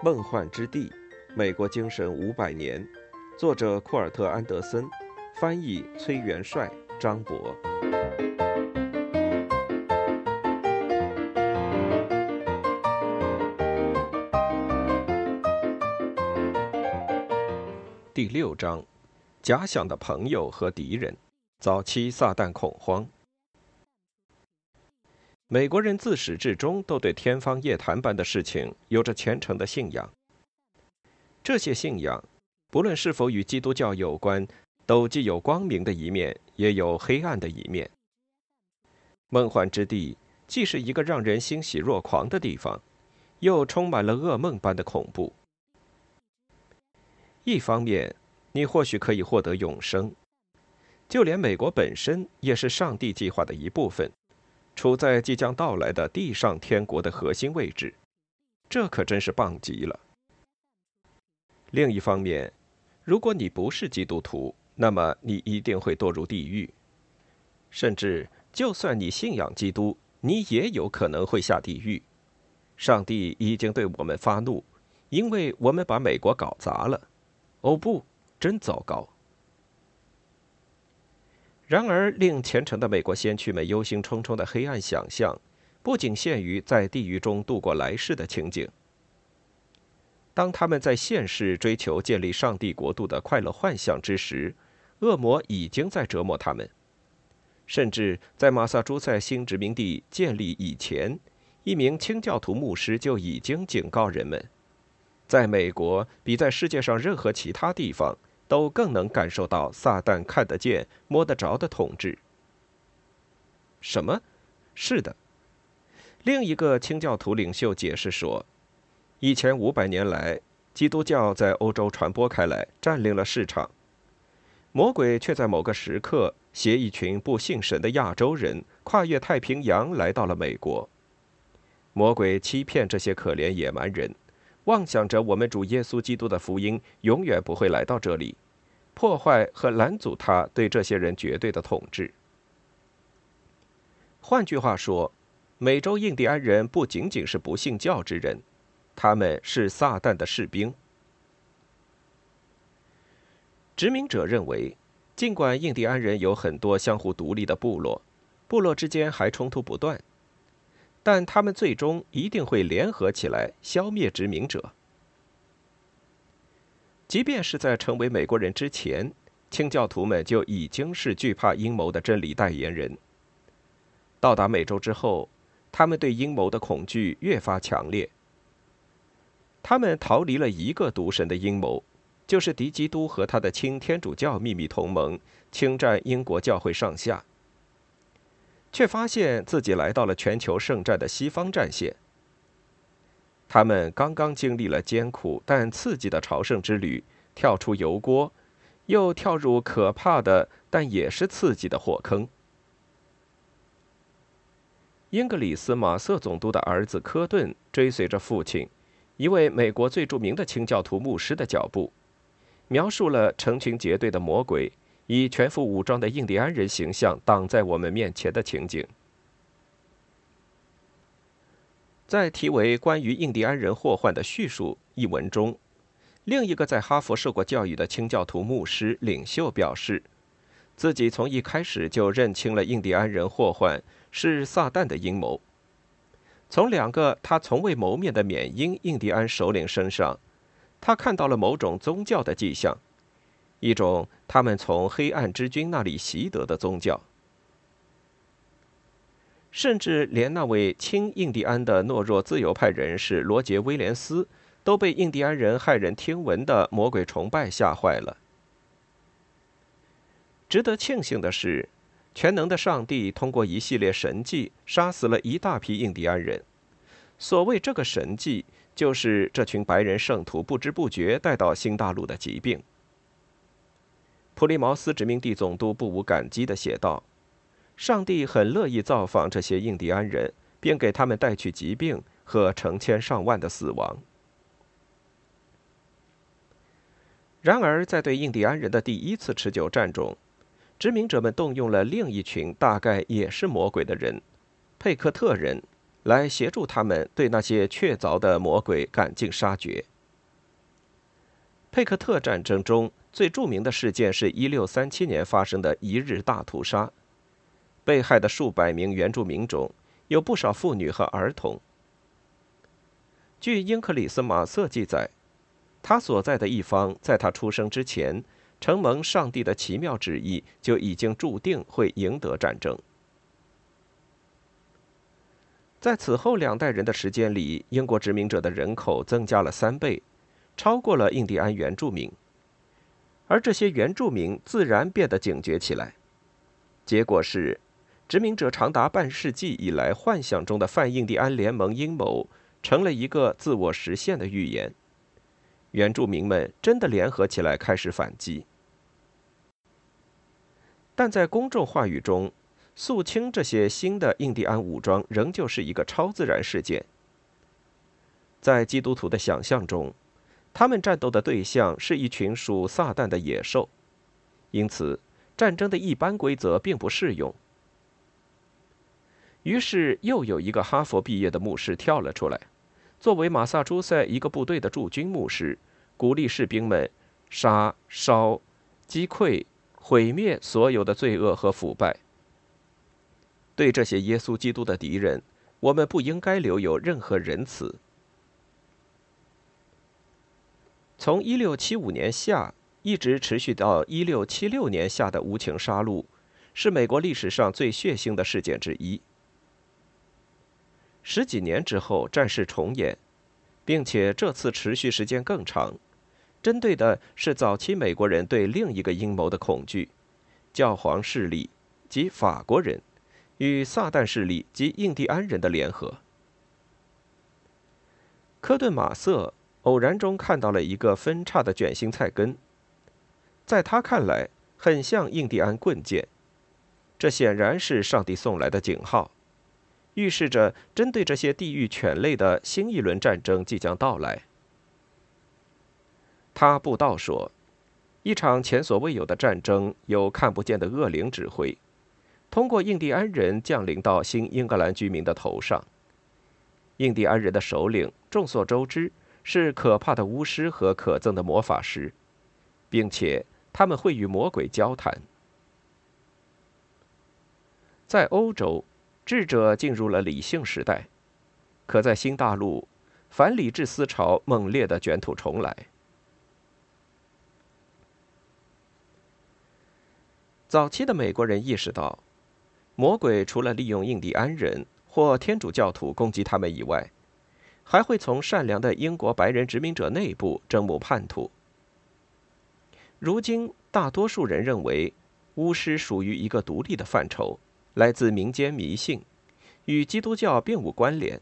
梦幻之地，美国精神五百年，作者库尔特·安德森，翻译崔元帅、张博。第六章：假想的朋友和敌人。早期撒旦恐慌。美国人自始至终都对天方夜谭般的事情有着虔诚的信仰。这些信仰，不论是否与基督教有关，都既有光明的一面，也有黑暗的一面。梦幻之地既是一个让人欣喜若狂的地方，又充满了噩梦般的恐怖。一方面，你或许可以获得永生；就连美国本身也是上帝计划的一部分。处在即将到来的地上天国的核心位置，这可真是棒极了。另一方面，如果你不是基督徒，那么你一定会堕入地狱。甚至，就算你信仰基督，你也有可能会下地狱。上帝已经对我们发怒，因为我们把美国搞砸了。哦不，真糟糕！然而，令虔诚的美国先驱们忧心忡忡的黑暗想象，不仅限于在地狱中度过来世的情景。当他们在现世追求建立上帝国度的快乐幻象之时，恶魔已经在折磨他们。甚至在马萨诸塞新殖民地建立以前，一名清教徒牧师就已经警告人们，在美国比在世界上任何其他地方。都更能感受到撒旦看得见、摸得着的统治。什么？是的。另一个清教徒领袖解释说，一千五百年来，基督教在欧洲传播开来，占领了市场。魔鬼却在某个时刻携一群不信神的亚洲人跨越太平洋来到了美国。魔鬼欺骗这些可怜野蛮人。妄想着我们主耶稣基督的福音永远不会来到这里，破坏和拦阻他对这些人绝对的统治。换句话说，美洲印第安人不仅仅是不信教之人，他们是撒旦的士兵。殖民者认为，尽管印第安人有很多相互独立的部落，部落之间还冲突不断。但他们最终一定会联合起来消灭殖民者。即便是在成为美国人之前，清教徒们就已经是惧怕阴谋的真理代言人。到达美洲之后，他们对阴谋的恐惧越发强烈。他们逃离了一个毒神的阴谋，就是敌基督和他的亲天主教秘密同盟，侵占英国教会上下。却发现自己来到了全球圣战的西方战线。他们刚刚经历了艰苦但刺激的朝圣之旅，跳出油锅，又跳入可怕的但也是刺激的火坑。英格里斯马瑟总督的儿子科顿追随着父亲，一位美国最著名的清教徒牧师的脚步，描述了成群结队的魔鬼。以全副武装的印第安人形象挡在我们面前的情景，在题为《关于印第安人祸患的叙述》一文中，另一个在哈佛受过教育的清教徒牧师领袖表示，自己从一开始就认清了印第安人祸患是撒旦的阴谋。从两个他从未谋面的缅因印第安首领身上，他看到了某种宗教的迹象。一种他们从黑暗之君那里习得的宗教，甚至连那位亲印第安的懦弱自由派人士罗杰·威廉斯，都被印第安人骇人听闻的魔鬼崇拜吓坏了。值得庆幸的是，全能的上帝通过一系列神迹杀死了一大批印第安人。所谓这个神迹，就是这群白人圣徒不知不觉带到新大陆的疾病。普利茅斯殖民地总督不无感激地写道：“上帝很乐意造访这些印第安人，并给他们带去疾病和成千上万的死亡。”然而，在对印第安人的第一次持久战中，殖民者们动用了另一群大概也是魔鬼的人——佩克特人来协助他们对那些确凿的魔鬼赶尽杀绝。佩克特战争中最著名的事件是1637年发生的一日大屠杀，被害的数百名原住民中有不少妇女和儿童。据英克里斯马瑟记载，他所在的一方在他出生之前，承蒙上帝的奇妙旨意，就已经注定会赢得战争。在此后两代人的时间里，英国殖民者的人口增加了三倍，超过了印第安原住民，而这些原住民自然变得警觉起来。结果是，殖民者长达半世纪以来幻想中的泛印第安联盟阴谋。成了一个自我实现的预言，原住民们真的联合起来开始反击。但在公众话语中，肃清这些新的印第安武装仍旧是一个超自然事件。在基督徒的想象中，他们战斗的对象是一群属撒旦的野兽，因此战争的一般规则并不适用。于是，又有一个哈佛毕业的牧师跳了出来，作为马萨诸塞一个部队的驻军牧师，鼓励士兵们杀、烧、击溃、毁灭所有的罪恶和腐败。对这些耶稣基督的敌人，我们不应该留有任何仁慈。从1675年夏一直持续到1676年夏的无情杀戮，是美国历史上最血腥的事件之一。十几年之后，战事重演，并且这次持续时间更长，针对的是早期美国人对另一个阴谋的恐惧——教皇势力及法国人与撒旦势力及印第安人的联合。科顿·马瑟偶然中看到了一个分叉的卷心菜根，在他看来，很像印第安棍剑，这显然是上帝送来的警号。预示着针对这些地狱犬类的新一轮战争即将到来。他布道说：“一场前所未有的战争由看不见的恶灵指挥，通过印第安人降临到新英格兰居民的头上。印第安人的首领众所周知是可怕的巫师和可憎的魔法师，并且他们会与魔鬼交谈。在欧洲。”智者进入了理性时代，可在新大陆，反理智思潮猛烈的卷土重来。早期的美国人意识到，魔鬼除了利用印第安人或天主教徒攻击他们以外，还会从善良的英国白人殖民者内部征募叛徒。如今，大多数人认为，巫师属于一个独立的范畴。来自民间迷信，与基督教并无关联。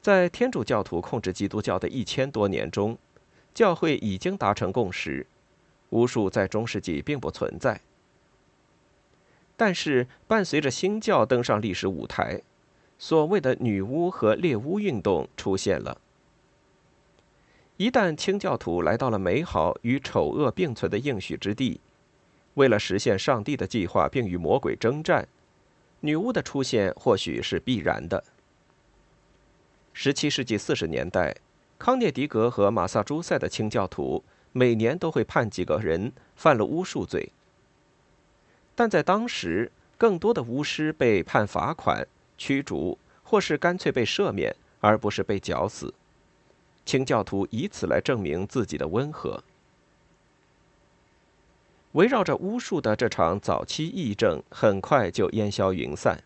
在天主教徒控制基督教的一千多年中，教会已经达成共识：巫术在中世纪并不存在。但是，伴随着新教登上历史舞台，所谓的女巫和猎巫运动出现了。一旦清教徒来到了美好与丑恶并存的应许之地。为了实现上帝的计划，并与魔鬼征战，女巫的出现或许是必然的。十七世纪四十年代，康涅狄格和马萨诸塞的清教徒每年都会判几个人犯了巫术罪，但在当时，更多的巫师被判罚款、驱逐，或是干脆被赦免，而不是被绞死。清教徒以此来证明自己的温和。围绕着巫术的这场早期疫症很快就烟消云散。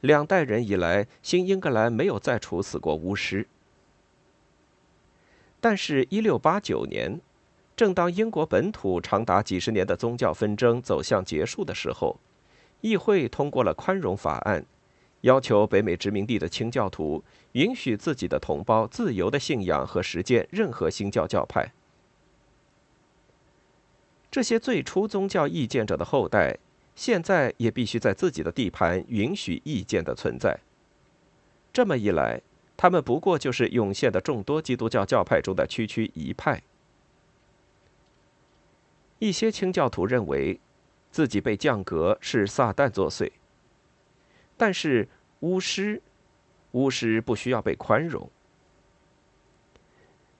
两代人以来，新英格兰没有再处死过巫师。但是，1689年，正当英国本土长达几十年的宗教纷争走向结束的时候，议会通过了宽容法案，要求北美殖民地的清教徒允许自己的同胞自由的信仰和实践任何新教教派。这些最初宗教意见者的后代，现在也必须在自己的地盘允许意见的存在。这么一来，他们不过就是涌现的众多基督教教派中的区区一派。一些清教徒认为，自己被降格是撒旦作祟，但是巫师，巫师不需要被宽容。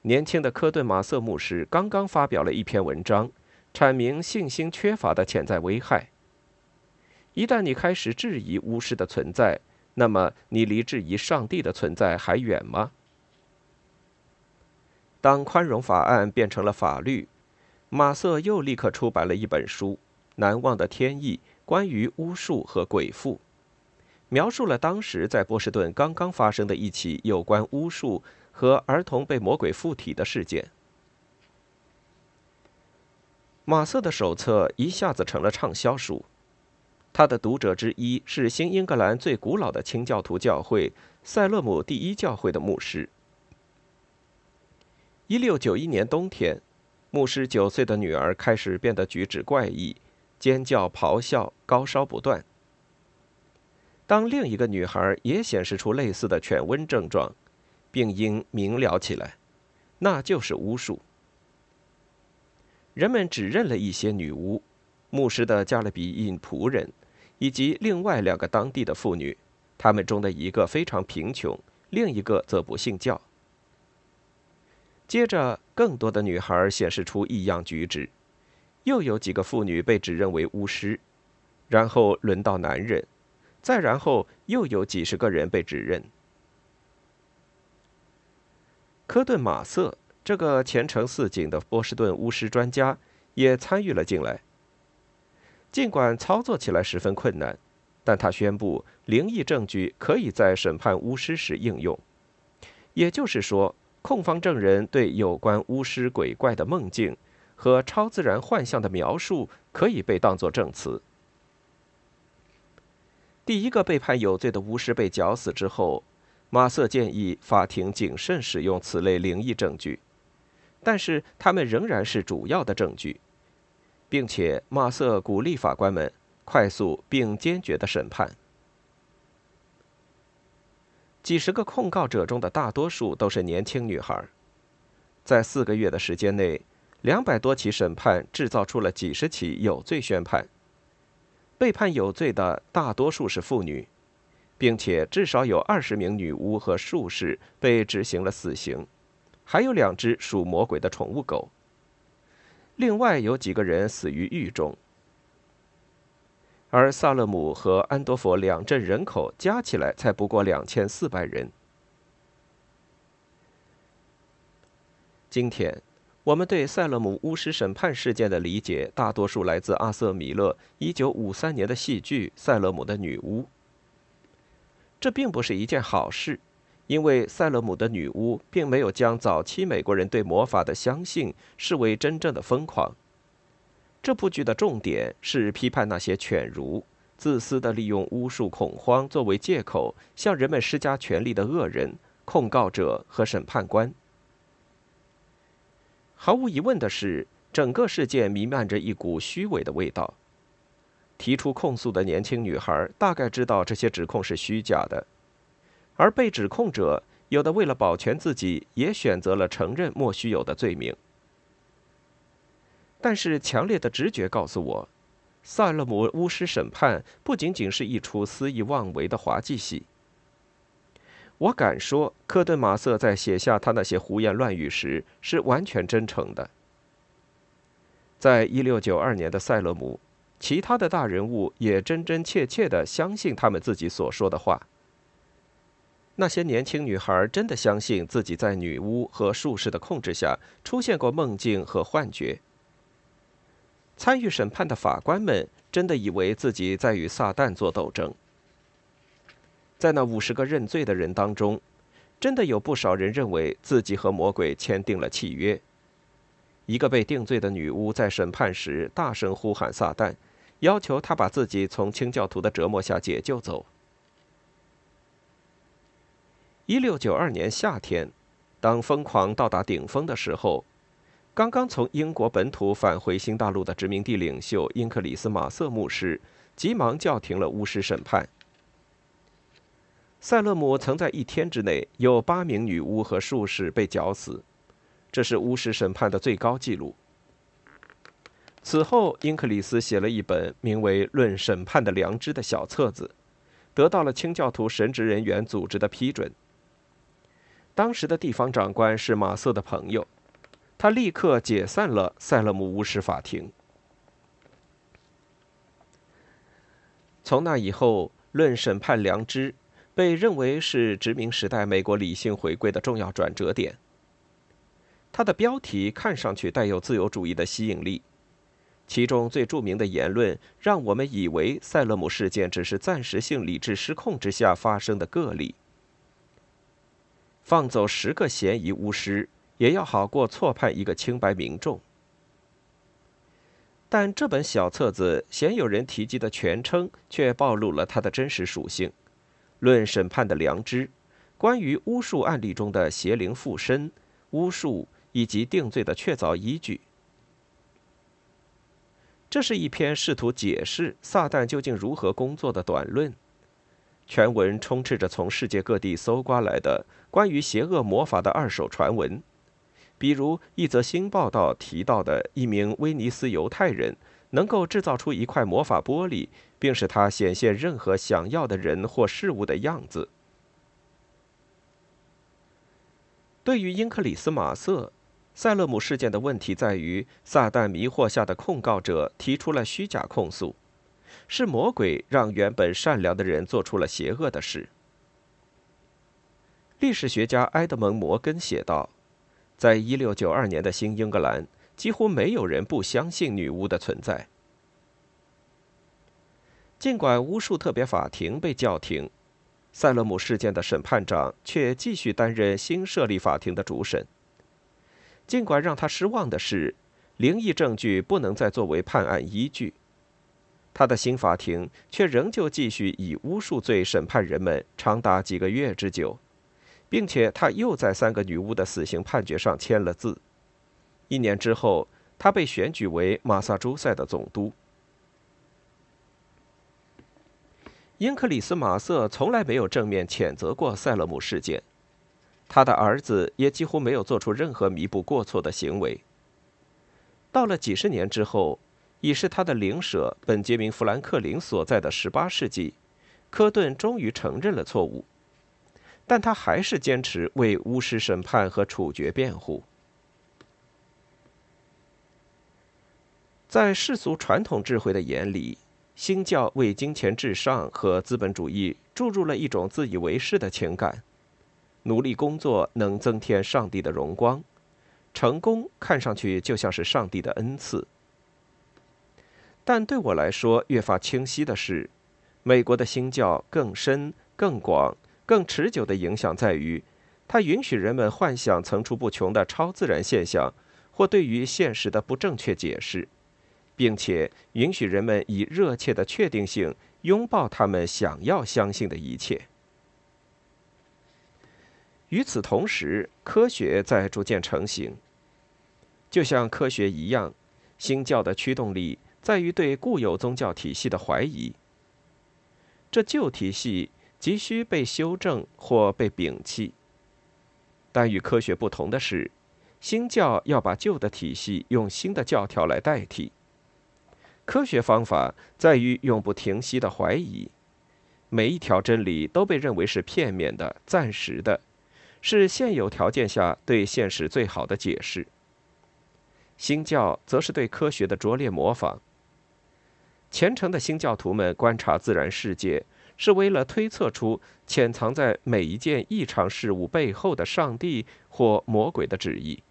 年轻的科顿马瑟牧师刚刚发表了一篇文章，阐明信心缺乏的潜在危害。一旦你开始质疑巫师的存在，那么你离质疑上帝的存在还远吗？当宽容法案变成了法律，马瑟又立刻出版了一本书《难忘的天意：关于巫术和鬼妇》，描述了当时在波士顿刚刚发生的一起有关巫术。和儿童被魔鬼附体的事件，马瑟的手册一下子成了畅销书。他的读者之一是新英格兰最古老的清教徒教会——塞勒姆第一教会的牧师。一六九一年冬天，牧师九岁的女儿开始变得举止怪异，尖叫、咆哮，高烧不断。当另一个女孩也显示出类似的犬瘟症状。病因明了起来，那就是巫术。人们指认了一些女巫、牧师的加勒比印仆人，以及另外两个当地的妇女，他们中的一个非常贫穷，另一个则不信教。接着，更多的女孩显示出异样举止，又有几个妇女被指认为巫师，然后轮到男人，再然后又有几十个人被指认。科顿·马瑟这个前程似锦的波士顿巫师专家也参与了进来。尽管操作起来十分困难，但他宣布灵异证据可以在审判巫师时应用。也就是说，控方证人对有关巫师鬼怪的梦境和超自然幻象的描述可以被当作证词。第一个被判有罪的巫师被绞死之后。马瑟建议法庭谨慎使用此类灵异证据，但是他们仍然是主要的证据，并且马瑟鼓励法官们快速并坚决的审判。几十个控告者中的大多数都是年轻女孩，在四个月的时间内，两百多起审判制造出了几十起有罪宣判。被判有罪的大多数是妇女。并且至少有二十名女巫和术士被执行了死刑，还有两只属魔鬼的宠物狗。另外有几个人死于狱中。而萨勒姆和安多佛两镇人口加起来才不过两千四百人。今天，我们对塞勒姆巫师审判事件的理解，大多数来自阿瑟·米勒一九五三年的戏剧《塞勒姆的女巫》。这并不是一件好事，因为塞勒姆的女巫并没有将早期美国人对魔法的相信视为真正的疯狂。这部剧的重点是批判那些犬儒、自私的利用巫术恐慌作为借口向人们施加权力的恶人、控告者和审判官。毫无疑问的是，整个事件弥漫着一股虚伪的味道。提出控诉的年轻女孩大概知道这些指控是虚假的，而被指控者有的为了保全自己，也选择了承认莫须有的罪名。但是，强烈的直觉告诉我，萨勒姆巫师审判不仅仅是一出肆意妄为的滑稽戏。我敢说，科顿·马瑟在写下他那些胡言乱语时是完全真诚的。在一六九二年的塞勒姆。其他的大人物也真真切切的相信他们自己所说的话。那些年轻女孩真的相信自己在女巫和术士的控制下出现过梦境和幻觉。参与审判的法官们真的以为自己在与撒旦做斗争。在那五十个认罪的人当中，真的有不少人认为自己和魔鬼签订了契约。一个被定罪的女巫在审判时大声呼喊撒旦。要求他把自己从清教徒的折磨下解救走。一六九二年夏天，当疯狂到达顶峰的时候，刚刚从英国本土返回新大陆的殖民地领袖英克里斯马瑟牧师急忙叫停了巫师审判。塞勒姆曾在一天之内有八名女巫和术士被绞死，这是巫师审判的最高纪录。此后，英克里斯写了一本名为《论审判的良知》的小册子，得到了清教徒神职人员组织的批准。当时的地方长官是马瑟的朋友，他立刻解散了塞勒姆巫师法庭。从那以后，论审判良知被认为是殖民时代美国理性回归的重要转折点。它的标题看上去带有自由主义的吸引力，其中最著名的言论让我们以为塞勒姆事件只是暂时性理智失控之下发生的个例。放走十个嫌疑巫师，也要好过错判一个清白民众。但这本小册子鲜有人提及的全称，却暴露了它的真实属性：《论审判的良知》，关于巫术案例中的邪灵附身、巫术以及定罪的确凿依据。这是一篇试图解释撒旦究竟如何工作的短论。全文充斥着从世界各地搜刮来的关于邪恶魔法的二手传闻，比如一则新报道提到的一名威尼斯犹太人能够制造出一块魔法玻璃，并使它显现任何想要的人或事物的样子。对于英克里斯马瑟，塞勒姆事件的问题在于，撒旦迷惑下的控告者提出了虚假控诉。是魔鬼让原本善良的人做出了邪恶的事。历史学家埃德蒙·摩根写道：“在一六九二年的新英格兰，几乎没有人不相信女巫的存在。尽管巫术特别法庭被叫停，塞勒姆事件的审判长却继续担任新设立法庭的主审。尽管让他失望的是，灵异证据不能再作为判案依据。”他的新法庭却仍旧继续以巫术罪审判人们，长达几个月之久，并且他又在三个女巫的死刑判决上签了字。一年之后，他被选举为马萨诸塞的总督。英克里斯马瑟从来没有正面谴责过塞勒姆事件，他的儿子也几乎没有做出任何弥补过错的行为。到了几十年之后。已是他的邻舍本杰明·富兰克林所在的18世纪，科顿终于承认了错误，但他还是坚持为巫师审判和处决辩护。在世俗传统智慧的眼里，新教为金钱至上和资本主义注入了一种自以为是的情感，努力工作能增添上帝的荣光，成功看上去就像是上帝的恩赐。但对我来说，越发清晰的是，美国的新教更深、更广、更持久的影响在于，它允许人们幻想层出不穷的超自然现象，或对于现实的不正确解释，并且允许人们以热切的确定性拥抱他们想要相信的一切。与此同时，科学在逐渐成型，就像科学一样，新教的驱动力。在于对固有宗教体系的怀疑。这旧体系急需被修正或被摒弃。但与科学不同的是，新教要把旧的体系用新的教条来代替。科学方法在于永不停息的怀疑，每一条真理都被认为是片面的、暂时的，是现有条件下对现实最好的解释。新教则是对科学的拙劣模仿。虔诚的新教徒们观察自然世界，是为了推测出潜藏在每一件异常事物背后的上帝或魔鬼的旨意。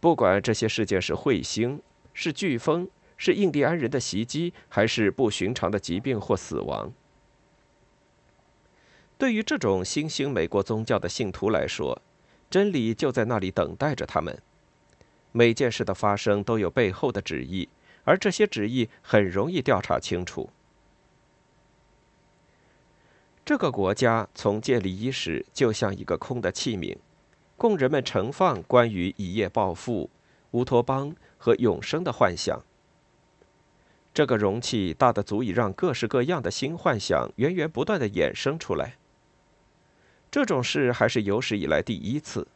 不管这些事件是彗星、是飓风、是印第安人的袭击，还是不寻常的疾病或死亡，对于这种新兴美国宗教的信徒来说，真理就在那里等待着他们。每件事的发生都有背后的旨意。而这些旨意很容易调查清楚。这个国家从建立伊始就像一个空的器皿，供人们盛放关于一夜暴富、乌托邦和永生的幻想。这个容器大的足以让各式各样的新幻想源源不断的衍生出来。这种事还是有史以来第一次。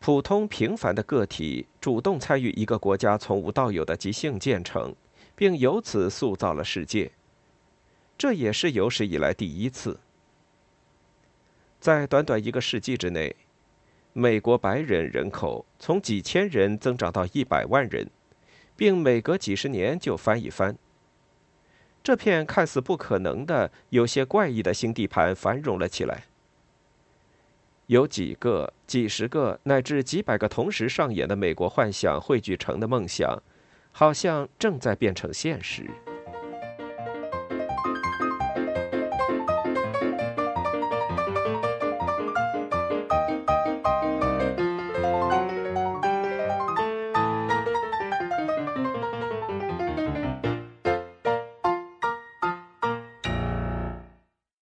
普通平凡的个体主动参与一个国家从无到有的即兴建成，并由此塑造了世界。这也是有史以来第一次。在短短一个世纪之内，美国白人人口从几千人增长到一百万人，并每隔几十年就翻一番。这片看似不可能的、有些怪异的新地盘繁荣了起来。有几个、几十个乃至几百个同时上演的美国幻想汇聚成的梦想，好像正在变成现实。